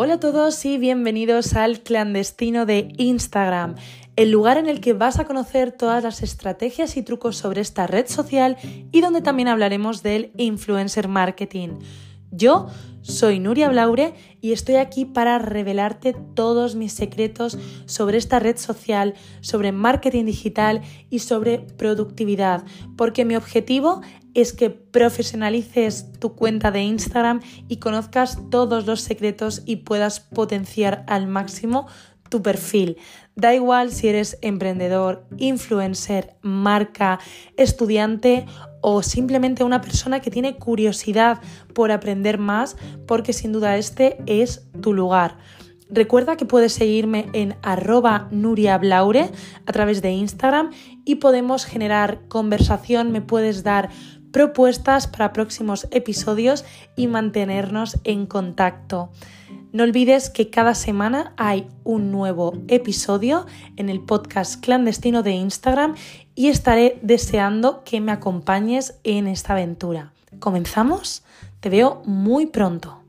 Hola a todos y bienvenidos al clandestino de Instagram, el lugar en el que vas a conocer todas las estrategias y trucos sobre esta red social y donde también hablaremos del influencer marketing. Yo soy Nuria Blaure y estoy aquí para revelarte todos mis secretos sobre esta red social, sobre marketing digital y sobre productividad, porque mi objetivo es que profesionalices tu cuenta de Instagram y conozcas todos los secretos y puedas potenciar al máximo tu perfil. Da igual si eres emprendedor, influencer, marca, estudiante o simplemente una persona que tiene curiosidad por aprender más, porque sin duda este es tu lugar. Recuerda que puedes seguirme en arroba nuriablaure a través de Instagram y podemos generar conversación, me puedes dar propuestas para próximos episodios y mantenernos en contacto. No olvides que cada semana hay un nuevo episodio en el podcast clandestino de Instagram y estaré deseando que me acompañes en esta aventura. ¿Comenzamos? Te veo muy pronto.